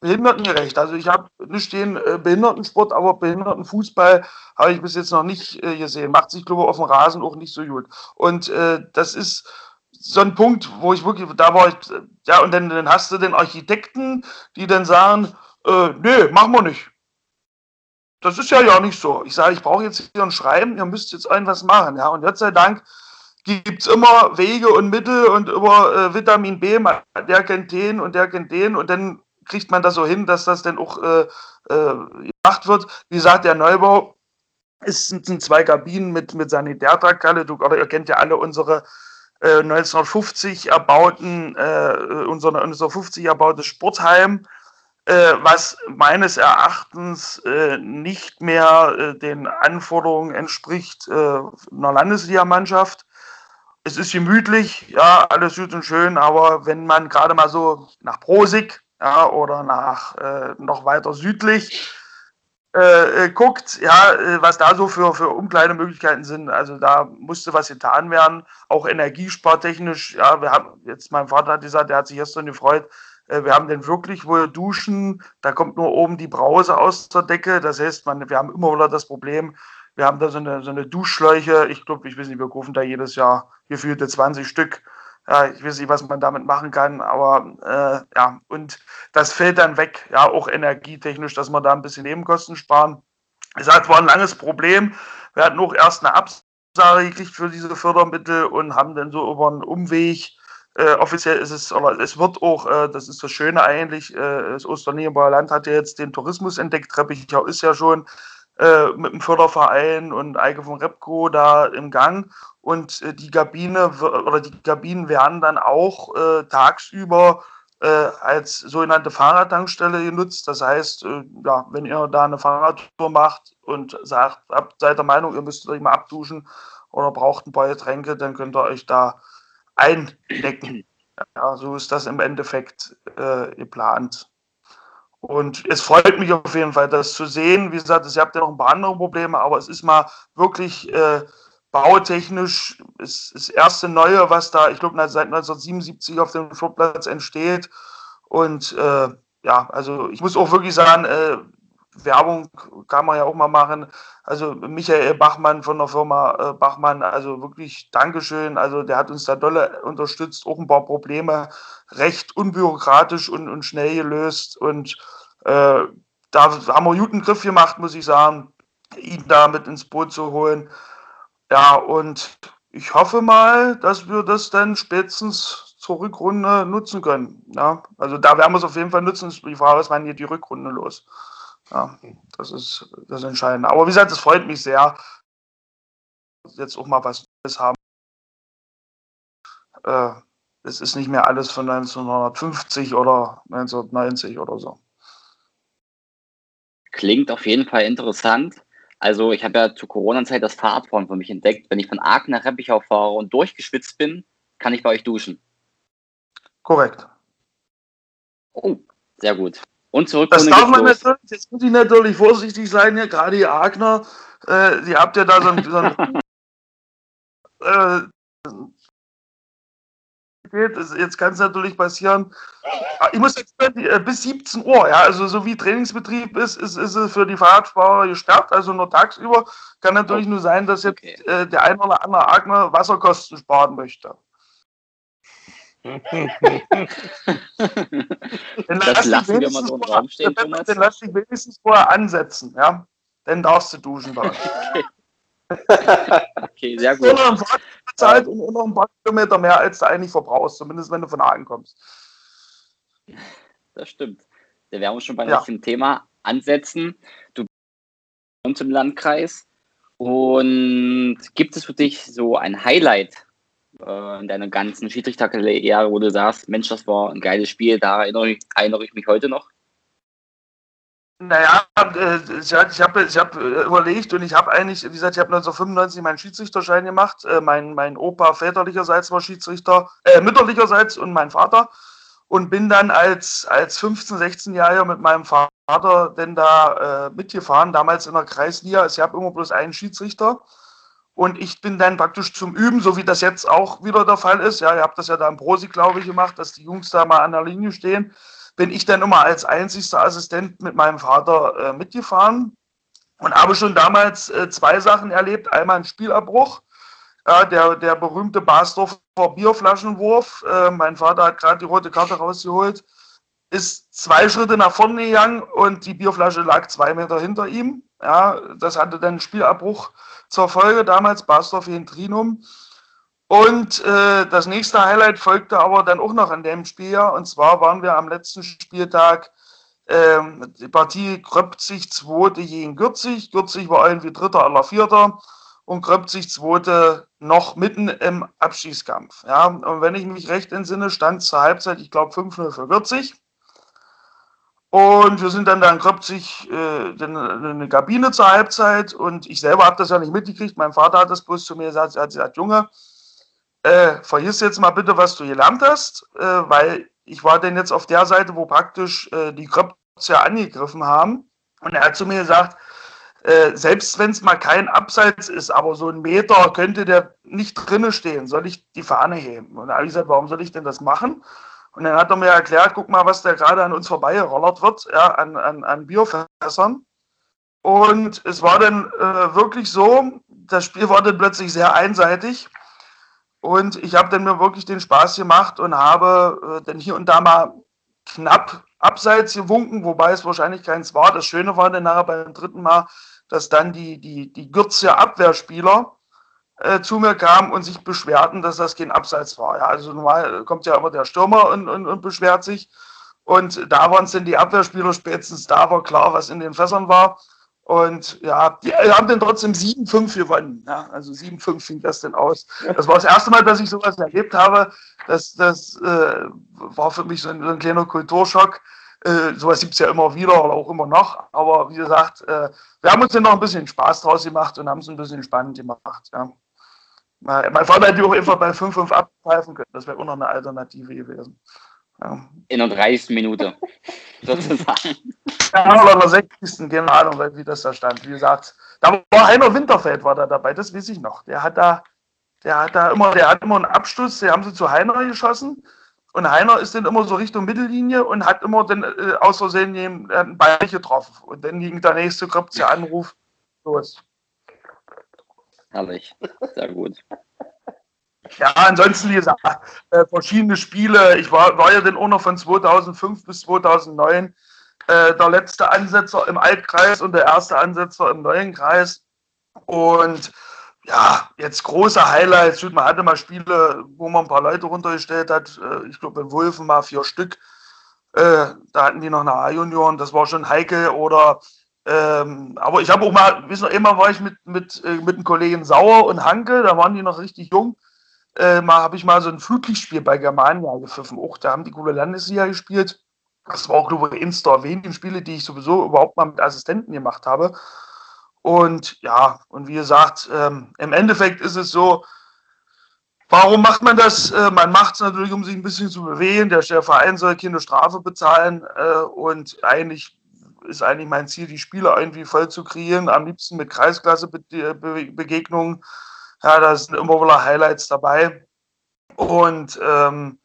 behindertengerecht. Also ich habe nicht stehen äh, Behindertensport, aber Behindertenfußball habe ich bis jetzt noch nicht äh, gesehen. Macht sich, glaube ich, auf dem Rasen auch nicht so gut. Und äh, das ist so ein Punkt, wo ich wirklich, da war ich, ja, und dann, dann hast du den Architekten, die dann sagen, äh, nee, machen wir nicht. Das ist ja ja nicht so. Ich sage, ich brauche jetzt hier ein Schreiben, ihr müsst jetzt irgendwas machen. Ja, und Gott sei Dank gibt es immer Wege und Mittel und über äh, Vitamin B, der kennt den und der kennt den und dann kriegt man das so hin, dass das dann auch äh, äh, gemacht wird. Wie gesagt, der Neubau ist, sind zwei Kabinen mit, mit Sanitärtrakthalle. Du, oder ihr kennt ja alle unsere 1950 äh, erbauten, äh, unser 1950 erbautes Sportheim, äh, was meines Erachtens äh, nicht mehr äh, den Anforderungen entspricht äh, einer Landesligamannschaft. Es ist gemütlich, ja, alles gut und schön, aber wenn man gerade mal so nach Prosig ja, oder nach noch weiter südlich äh, äh, guckt, ja, äh, was da so für, für Umkleidemöglichkeiten sind. Also da musste was getan werden, auch energiespartechnisch. Ja, wir haben jetzt, mein Vater hat gesagt, der hat sich gestern gefreut, äh, wir haben denn wirklich wohl Duschen, da kommt nur oben die Brause aus der Decke. Das heißt, man, wir haben immer wieder das Problem, wir haben da so eine, so eine Duschschläuche. Ich glaube, ich weiß nicht, wir rufen da jedes Jahr gefühlte 20 Stück ja, ich weiß nicht, was man damit machen kann, aber äh, ja, und das fällt dann weg, ja, auch energietechnisch, dass wir da ein bisschen Nebenkosten sparen. Es war ein langes Problem. Wir hatten auch erst eine Absage gekriegt für diese Fördermittel und haben dann so über einen Umweg äh, offiziell ist es, oder es wird auch, äh, das ist das Schöne eigentlich, äh, das Osternierenbauer Land hat ja jetzt den Tourismus entdeckt. Treppichau ist ja schon äh, mit dem Förderverein und Eike von Repco da im Gang. Und äh, die Kabine oder die Kabinen werden dann auch äh, tagsüber äh, als sogenannte Fahrradtankstelle genutzt. Das heißt, äh, ja, wenn ihr da eine Fahrradtour macht und sagt, habt, seid der Meinung, ihr müsst euch mal abduschen oder braucht ein paar Getränke, dann könnt ihr euch da eindecken. Ja, so ist das im Endeffekt äh, geplant. Und es freut mich auf jeden Fall, das zu sehen. Wie gesagt, ihr habt ja noch ein paar andere Probleme, aber es ist mal wirklich äh, bautechnisch ist das erste Neue, was da, ich glaube, seit 1977 auf dem Flugplatz entsteht. Und äh, ja, also ich muss auch wirklich sagen, äh, Werbung kann man ja auch mal machen. Also Michael Bachmann von der Firma äh, Bachmann, also wirklich Dankeschön. Also der hat uns da dolle unterstützt, auch ein paar Probleme recht unbürokratisch und, und schnell gelöst. Und äh, da haben wir guten Griff gemacht, muss ich sagen, ihn da mit ins Boot zu holen. Ja, und ich hoffe mal, dass wir das dann spätestens zur Rückrunde nutzen können. Ja, also da werden wir es auf jeden Fall nutzen. Die Frage ist, wann geht die Rückrunde los? Ja, das ist das Entscheidende. Aber wie gesagt, es freut mich sehr, jetzt auch mal was Neues haben. Äh, es ist nicht mehr alles von 1950 oder 1990 oder so. Klingt auf jeden Fall interessant. Also ich habe ja zur Corona-Zeit das Fahrradfahren für mich entdeckt. Wenn ich von Aachen nach Reppichau fahre und durchgeschwitzt bin, kann ich bei euch duschen. Korrekt. Oh, sehr gut. Und zurück Das darf man natürlich, jetzt muss ich natürlich vorsichtig sein, hier, gerade die Aagner, äh, ihr habt ja da so ein, so ein äh, geht. Jetzt kann es natürlich passieren. Ich muss jetzt äh, bis 17 Uhr, ja, also so wie Trainingsbetrieb ist, ist, ist es für die Fahrradfahrer gesperrt, also nur tagsüber. Kann natürlich nur sein, dass jetzt okay. äh, der ein oder andere Agner Wasserkosten sparen möchte. Dann das lassen wir mal so im Raum stehen, Thomas. Dann lass dich wenigstens vorher ansetzen, ja. Dann darfst du duschen da. Okay. okay, sehr gut. Und bezahlt und noch ein paar Kilometer mehr, als du eigentlich verbrauchst, zumindest wenn du von Hagen kommst. Das stimmt. Wir schon beim ja. nächsten Thema ansetzen. Du bist im Landkreis und gibt es für dich so ein Highlight äh, in deiner ganzen Schiedsrichterkarriere, wo du sagst, Mensch, das war ein geiles Spiel, da erinnere ich, erinnere ich mich heute noch? Naja, äh, ich habe ich hab überlegt und ich habe eigentlich, wie gesagt, ich habe 1995 meinen Schiedsrichterschein gemacht. Äh, mein, mein Opa väterlicherseits war Schiedsrichter, äh, mütterlicherseits und mein Vater. Und bin dann als, als 15-, 16-Jähriger mit meinem Vater denn da äh, mitgefahren, damals in der Kreisliga. Also ich habe immer bloß einen Schiedsrichter. Und ich bin dann praktisch zum Üben, so wie das jetzt auch wieder der Fall ist. Ja, ihr habt das ja da im Prosi, glaube ich, gemacht, dass die Jungs da mal an der Linie stehen bin ich dann immer als einzigster Assistent mit meinem Vater äh, mitgefahren und habe schon damals äh, zwei Sachen erlebt. Einmal ein Spielabbruch, ja, der, der berühmte Basdorfer Bierflaschenwurf. Äh, mein Vater hat gerade die rote Karte rausgeholt, ist zwei Schritte nach vorne gegangen und die Bierflasche lag zwei Meter hinter ihm. Ja, das hatte dann Spielabbruch zur Folge damals, Basdorf in Trinum. Und äh, das nächste Highlight folgte aber dann auch noch an dem Spiel. Und zwar waren wir am letzten Spieltag ähm, die Partie Kröpzig zweite gegen Gürzig. Gürzig war irgendwie Dritter aller Vierter und Kröpzig zweite noch mitten im Abschießkampf. Ja, und wenn ich mich recht entsinne, stand zur Halbzeit, ich glaube, 5-0 für Gürzig. Und wir sind dann da in Kröpzig äh, in eine Kabine zur Halbzeit und ich selber habe das ja nicht mitgekriegt. Mein Vater hat das bloß zu mir gesagt, er hat gesagt, Junge, äh, vergiss jetzt mal bitte, was du gelernt hast, äh, weil ich war denn jetzt auf der Seite, wo praktisch äh, die Kröpps ja angegriffen haben. Und er hat zu mir gesagt, äh, selbst wenn es mal kein Abseits ist, aber so ein Meter könnte der nicht drinne stehen, soll ich die Fahne heben? Und da habe ich gesagt, warum soll ich denn das machen? Und dann hat er mir erklärt, guck mal, was da gerade an uns vorbeigerollert wird, ja, an, an, an Biofässern. Und es war dann äh, wirklich so, das Spiel war dann plötzlich sehr einseitig. Und ich habe dann mir wirklich den Spaß gemacht und habe äh, dann hier und da mal knapp abseits gewunken, wobei es wahrscheinlich keins war. Das Schöne war dann nachher beim dritten Mal, dass dann die, die, die Gürze Abwehrspieler äh, zu mir kamen und sich beschwerten, dass das kein Abseits war. Ja, also normal kommt ja immer der Stürmer und, und, und beschwert sich. Und da waren es dann die Abwehrspieler spätestens, da war klar, was in den Fässern war. Und ja, die haben dann trotzdem 7-5 gewonnen. Ja, also 7-5 fing das denn aus. Das war das erste Mal, dass ich sowas erlebt habe. Das, das äh, war für mich so ein, so ein kleiner Kulturschock. Äh, sowas gibt es ja immer wieder oder auch immer noch. Aber wie gesagt, äh, wir haben uns dann noch ein bisschen Spaß draus gemacht und haben es ein bisschen spannend gemacht. Ja. Mein Vater hätte auch einfach bei 5-5 abpfeifen können. Das wäre auch noch eine Alternative gewesen. Ja. In der 30. Minute, sozusagen. Ja, oder der 60. keine Ahnung, wie das da stand. Wie gesagt, da war Heiner Winterfeld war da dabei, das weiß ich noch. Der hat da, der hat da immer, der hat immer einen Abschluss, den haben sie zu Heiner geschossen. Und Heiner ist dann immer so Richtung Mittellinie und hat immer dann äh, aus Versehen den, einen Ball getroffen. Und dann ging der nächste Kröpzer Anruf los. Herrlich, sehr gut. Ja, ansonsten, wie gesagt, äh, verschiedene Spiele. Ich war, war ja dann auch noch von 2005 bis 2009 äh, der letzte Ansetzer im Altkreis und der erste Ansetzer im neuen Kreis. Und ja, jetzt große Highlights. Man hatte mal Spiele, wo man ein paar Leute runtergestellt hat. Äh, ich glaube, in Wolfen mal vier Stück. Äh, da hatten die noch eine A-Junioren, das war schon heikel. Oder ähm, aber ich habe auch mal, wissen noch, immer war ich mit, mit, äh, mit den Kollegen Sauer und Hanke, da waren die noch richtig jung äh, mal habe ich mal so ein Flutlichtspiel bei Germania gepfiffen. Auch da haben die gute Landesliga gespielt. Das war auch, glaube ich, eins der wenigen Spiele, die ich sowieso überhaupt mal mit Assistenten gemacht habe. Und ja, und wie gesagt, ähm, im Endeffekt ist es so, warum macht man das? Äh, man macht es natürlich, um sich ein bisschen zu bewegen. Der, Verein soll keine Strafe bezahlen. Äh, und eigentlich ist eigentlich mein Ziel, die Spiele irgendwie voll zu kreieren. Am liebsten mit Kreisklasse-Begegnungen. Ja, da sind immer wieder Highlights dabei. Und ähm,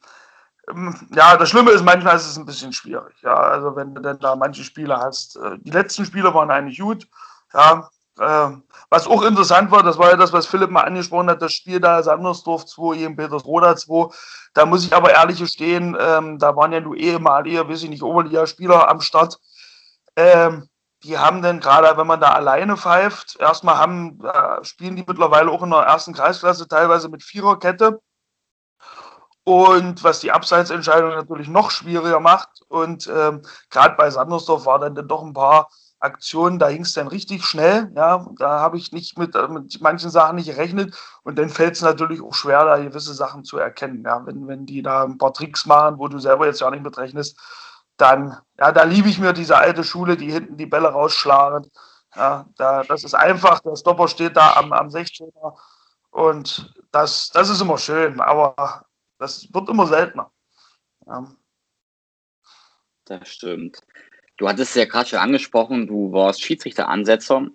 ja, das Schlimme ist, manchmal ist es ein bisschen schwierig. Ja, also wenn du denn da manche Spiele hast. Äh, die letzten Spiele waren eigentlich gut. Ja, äh, was auch interessant war, das war ja das, was Philipp mal angesprochen hat, das Spiel da Sandersdorf 2 gegen Petersroda 2. Da muss ich aber ehrlich gestehen, ähm, da waren ja nur ehemalige, weiß ich nicht, Oberliga-Spieler am Start. Ähm, die haben dann gerade, wenn man da alleine pfeift, erstmal haben, äh, spielen die mittlerweile auch in der ersten Kreisklasse teilweise mit Viererkette. Und was die Abseitsentscheidung natürlich noch schwieriger macht. Und ähm, gerade bei Sandersdorf war dann, dann doch ein paar Aktionen, da ging es dann richtig schnell. Ja, da habe ich nicht mit, äh, mit manchen Sachen nicht gerechnet. Und dann fällt es natürlich auch schwer, da gewisse Sachen zu erkennen. Ja, wenn, wenn die da ein paar Tricks machen, wo du selber jetzt ja nicht mit rechnest, dann, ja, da liebe ich mir diese alte Schule, die hinten die Bälle rausschlagen. Ja, da, das ist einfach, der Stopper steht da am, am 16er und das, das ist immer schön, aber das wird immer seltener. Ja. Das stimmt. Du hattest ja gerade schon angesprochen, du warst Schiedsrichteransetzer.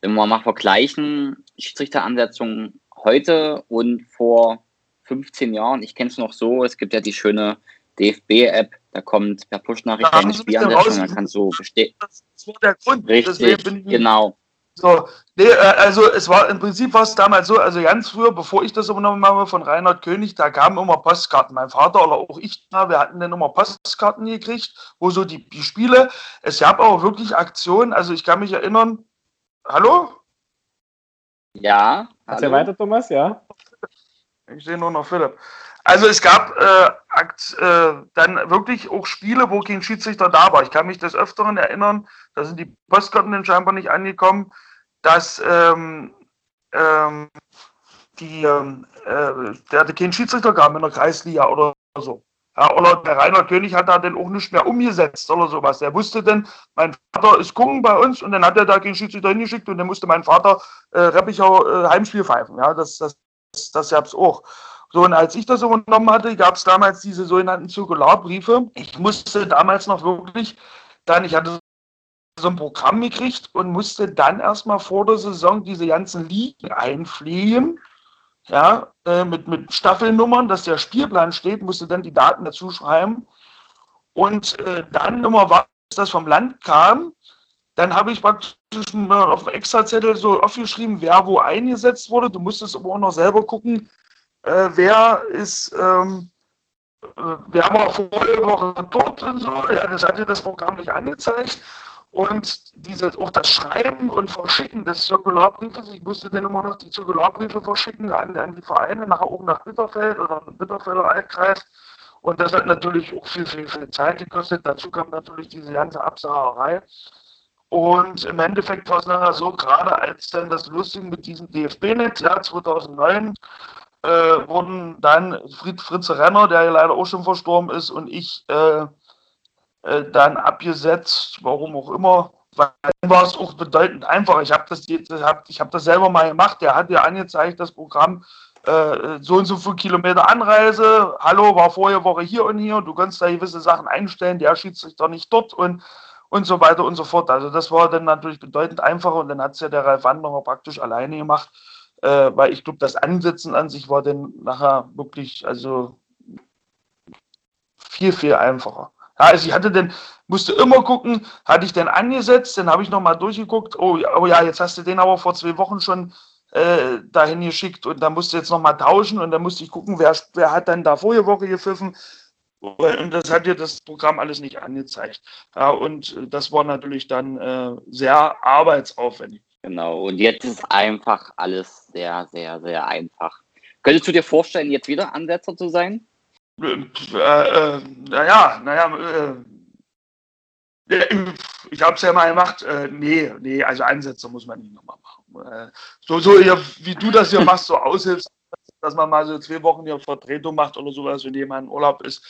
Wenn wir mal vergleichen, Schiedsrichteransetzung heute und vor 15 Jahren, ich kenne es noch so, es gibt ja die schöne DFB-App, da kommt per Push-Nachricht deine Spielansetzung, dann kannst du bestehen. Das war der Grund. Richtig, genau. So, nee, äh, also es war im Prinzip war es damals so, also ganz früher, bevor ich das übernommen habe von Reinhard König, da kamen immer Postkarten. Mein Vater oder auch ich, wir hatten dann immer Postkarten gekriegt, wo so die, die Spiele, es gab auch wirklich Aktionen, also ich kann mich erinnern, hallo? Ja. Erzähl weiter, Thomas, ja. Ich sehe nur noch Philipp. Also es gab äh, äh, dann wirklich auch Spiele, wo kein Schiedsrichter da war. Ich kann mich des Öfteren erinnern, da sind die Postkarten dann scheinbar nicht angekommen, dass ähm, ähm, die, ähm, äh, der hatte keinen Schiedsrichter gab in der Kreisliga oder so. Ja, oder der Rainer König hat da dann auch nicht mehr umgesetzt oder sowas. Er wusste dann, mein Vater ist gucken bei uns und dann hat er da keinen Schiedsrichter hingeschickt und dann musste mein Vater äh, Reppichau äh, Heimspiel pfeifen. Ja, das, das, das, das gab es auch. So, und als ich das übernommen hatte, gab es damals diese sogenannten Zirkularbriefe. Ich musste damals noch wirklich dann, ich hatte so ein Programm gekriegt und musste dann erstmal vor der Saison diese ganzen Ligen einfliegen. Ja, äh, mit, mit Staffelnummern, dass der Spielplan steht, musste dann die Daten dazu schreiben. Und äh, dann immer, was das vom Land kam, dann habe ich praktisch auf dem Extrazettel so aufgeschrieben, wer wo eingesetzt wurde. Du musstest aber auch noch selber gucken, äh, wer ist, ähm, äh, wer war vorige Woche dort und so. Ja, das hatte das Programm nicht angezeigt. Und diese, auch das Schreiben und Verschicken des Zirkularbriefes, ich musste dann immer noch die Zirkularbriefe verschicken an, an die Vereine, nachher oben nach Bitterfeld oder Bitterfelder Altkreis. Und das hat natürlich auch viel, viel, viel Zeit gekostet. Dazu kam natürlich diese ganze Absagerei. Und im Endeffekt war es nachher so, gerade als dann das Lustige mit diesem DFB-Netz, ja, 2009, äh, wurden dann Fried, Fritz Renner, der ja leider auch schon verstorben ist, und ich äh, äh, dann abgesetzt, warum auch immer. Dann war es auch bedeutend einfacher. Ich habe das, hab, hab das selber mal gemacht. Der hat ja angezeigt, das Programm, äh, so und so viele Kilometer Anreise. Hallo, war vorige Woche hier und hier. Du kannst da gewisse Sachen einstellen. Der Schiedsrichter nicht dort und und so weiter und so fort. Also das war dann natürlich bedeutend einfacher und dann hat es ja der Ralf Wanderer praktisch alleine gemacht äh, weil ich glaube, das Ansetzen an sich war dann nachher wirklich, also viel, viel einfacher. Ja, also ich hatte dann, musste immer gucken, hatte ich den angesetzt, dann habe ich nochmal durchgeguckt, oh, oh ja, jetzt hast du den aber vor zwei Wochen schon äh, dahin geschickt und dann musste jetzt nochmal tauschen und dann musste ich gucken, wer, wer hat dann da vorige Woche gepfiffen. Und das hat dir das Programm alles nicht angezeigt. Ja, und das war natürlich dann äh, sehr arbeitsaufwendig. Genau, und jetzt ist einfach alles sehr, sehr, sehr einfach. Könntest du dir vorstellen, jetzt wieder Ansetzer zu sein? Äh, äh, naja, naja, äh, ich habe es ja mal gemacht. Äh, nee, nee, also Ansetzer muss man nicht nochmal machen. Äh, so, so wie du das hier machst, so aushilfst, dass man mal so zwei Wochen hier Vertretung macht oder sowas, wenn jemand in Urlaub ist.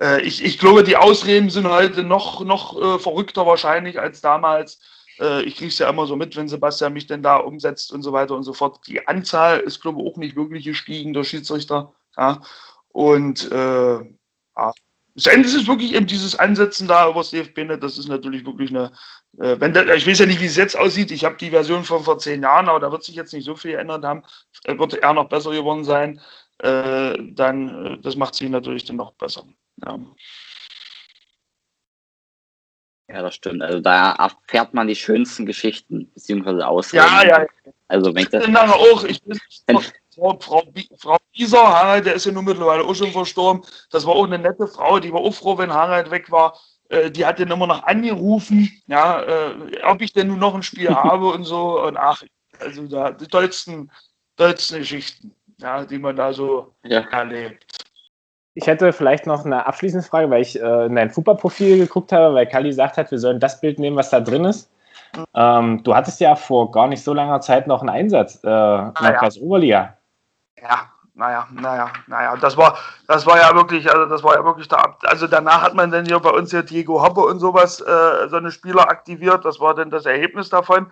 Äh, ich, ich glaube, die Ausreden sind heute noch, noch verrückter wahrscheinlich als damals äh, ich kriege es ja immer so mit, wenn Sebastian mich denn da umsetzt und so weiter und so fort. Die Anzahl ist, glaube ich, auch nicht wirklich gestiegen durch Schiedsrichter. Ja. Und äh, ja, Ende ist wirklich eben dieses Ansetzen da über das DFB-Net, das ist natürlich wirklich eine, äh, wenn der, ich weiß ja nicht, wie es jetzt aussieht, ich habe die Version von vor zehn Jahren, aber da wird sich jetzt nicht so viel geändert haben, äh, wird eher noch besser geworden sein, äh, dann, äh, das macht sie natürlich dann noch besser. Ja. Ja, das stimmt. Also da erfährt man die schönsten Geschichten, beziehungsweise Ausreden. Ja, ja. Also wenn ich das. Ich bin dann auch, ich bin, Frau, Frau, Frau Bieser, Harald, der ist ja nun mittlerweile auch schon verstorben. Das war auch eine nette Frau, die war auch froh, wenn Harald weg war. Äh, die hat dann immer noch angerufen, ja, äh, ob ich denn nun noch ein Spiel habe und so. Und ach, also da die tollsten, tollsten Geschichten, ja, die man da so ja. erlebt. Ich hätte vielleicht noch eine abschließende Frage, weil ich äh, in dein Fußballprofil geguckt habe, weil Kali gesagt hat, wir sollen das Bild nehmen, was da drin ist. Ähm, du hattest ja vor gar nicht so langer Zeit noch einen Einsatz äh, in der ja. Kreis Oberliga. Ja, naja, naja, naja, das war, das war ja wirklich, also das war ja wirklich da, also danach hat man dann hier bei uns ja Diego Hoppe und sowas, äh, so eine Spieler aktiviert, das war dann das Ergebnis davon.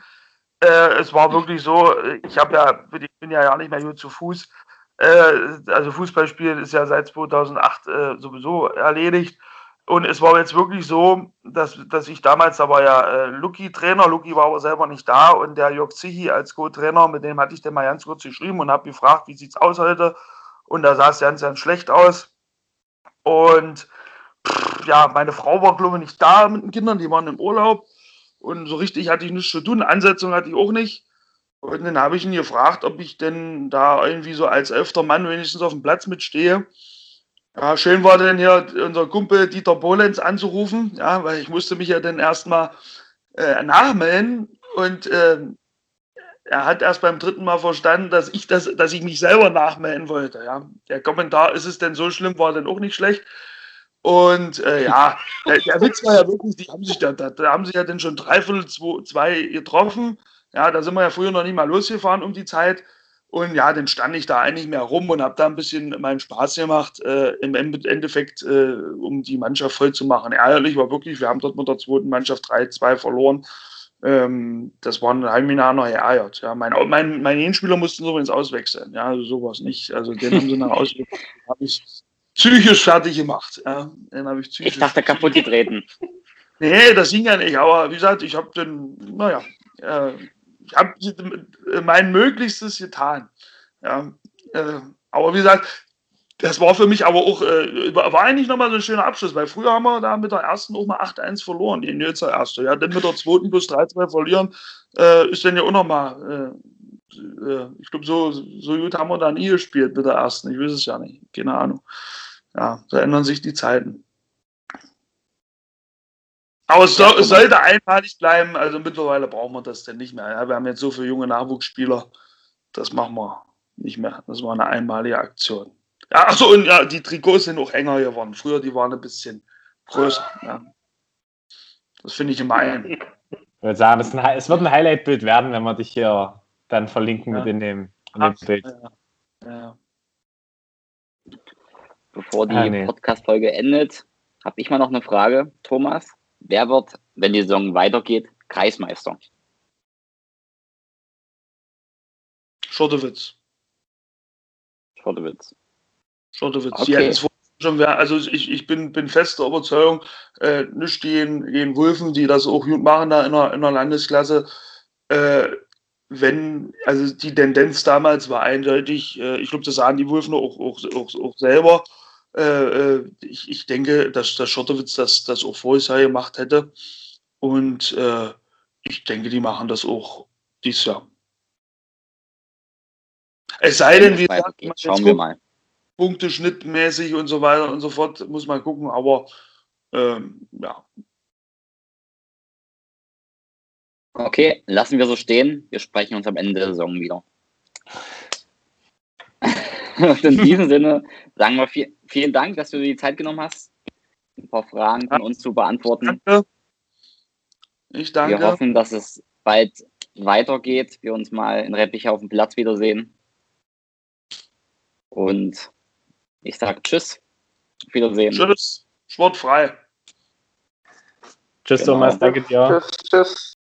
Äh, es war wirklich so, ich habe ja, ich bin ja ja nicht mehr hier zu Fuß, äh, also Fußballspielen ist ja seit 2008 äh, sowieso erledigt. Und es war jetzt wirklich so, dass, dass ich damals, da war ja äh, Luki Trainer, Luki war aber selber nicht da und der Jörg Zichi als Co-Trainer, mit dem hatte ich dann mal ganz kurz geschrieben und habe gefragt, wie sieht es aus heute? Und da sah es ganz, ganz schlecht aus. Und pff, ja, meine Frau war, glaube ich, nicht da mit den Kindern, die waren im Urlaub. Und so richtig hatte ich nichts zu tun, Ansetzung hatte ich auch nicht. Und dann habe ich ihn gefragt, ob ich denn da irgendwie so als elfter Mann wenigstens auf dem Platz mitstehe. Ja, schön war dann hier unser Kumpel Dieter Bolenz anzurufen, ja, weil ich musste mich ja dann erstmal äh, nachmelden und äh, er hat erst beim dritten Mal verstanden, dass ich das, dass ich mich selber nachmelden wollte. Ja. Der Kommentar, ist es denn so schlimm, war dann auch nicht schlecht. Und äh, ja, der, der, Witz war ja wirklich, die haben sich da, da, da haben sich ja dann schon dreiviertel zwei, zwei getroffen. Ja, da sind wir ja früher noch nicht mal losgefahren um die Zeit. Und ja, dann stand ich da eigentlich mehr rum und habe da ein bisschen meinen Spaß gemacht, äh, im Endeffekt, äh, um die Mannschaft voll zu machen. Ärgerlich war wirklich, wir haben dort mit der zweiten Mannschaft 3-2 verloren. Ähm, das war ein Heimjahr noch geärgert. Ja, mein, mein, meine Hinspieler mussten übrigens auswechseln. Ja, also sowas nicht. Also den haben sie nach ausgewechselt. habe ich psychisch fertig gemacht. Ja, den habe ich psychisch. Ich dachte, kaputt getreten. nee, das ging ja nicht. Aber wie gesagt, ich habe den, naja, äh, ich habe mein Möglichstes getan. Ja, äh, aber wie gesagt, das war für mich aber auch, äh, war eigentlich nochmal so ein schöner Abschluss, weil früher haben wir da mit der ersten auch mal 8-1 verloren, die Nürnzer erste. Ja, dann mit der zweiten plus 3-2 verlieren, äh, ist dann ja auch nochmal, äh, äh, ich glaube, so, so gut haben wir da nie gespielt mit der ersten. Ich weiß es ja nicht, keine Ahnung. Ja, da ändern sich die Zeiten. Aber es, soll, es, sollte einmalig bleiben. Also mittlerweile brauchen wir das denn nicht mehr. Ja, wir haben jetzt so viele junge Nachwuchsspieler. Das machen wir nicht mehr. Das war eine einmalige Aktion. Ja, achso, und ja, die Trikots sind auch enger geworden. Früher, die waren ein bisschen größer. Ja. Das finde ich immer ein. Ich würde sagen, es, ein, es wird ein Highlight-Bild werden, wenn wir dich hier dann verlinken ja. mit in dem, in dem Bild. Ja. Bevor die ah, nee. Podcast-Folge endet, habe ich mal noch eine Frage, Thomas. Wer wird, wenn die Saison weitergeht, Kreismeister? Schottewitz. Schottewitz. Schottewitz. Okay. schon, also ich, ich bin, bin fest der Überzeugung, äh, nicht den, den Wulfen, die das auch gut machen da in der, in der Landesklasse, äh, wenn, also die Tendenz damals war eindeutig, äh, ich glaube, das sahen die Wulfen auch, auch, auch, auch selber, äh, äh, ich, ich denke, dass der Schottowitz das, das auch vorher gemacht hätte. Und äh, ich denke, die machen das auch dieses Jahr. Es sei denn, wie gesagt, schauen wir mal. Punkte schnittmäßig und so weiter und so fort, muss man gucken, aber ähm, ja. Okay, lassen wir so stehen. Wir sprechen uns am Ende der Saison wieder. Und in diesem Sinne sagen wir viel, vielen Dank, dass du dir die Zeit genommen hast, ein paar Fragen von uns zu beantworten. Danke. Ich danke. Wir hoffen, dass es bald weitergeht, wir uns mal in Reppich auf dem Platz wiedersehen. Und ich sage Tschüss. Auf Wiedersehen. Tschüss. Sportfrei. Tschüss, genau. Thomas. Danke dir. Tschüss. Tschüss.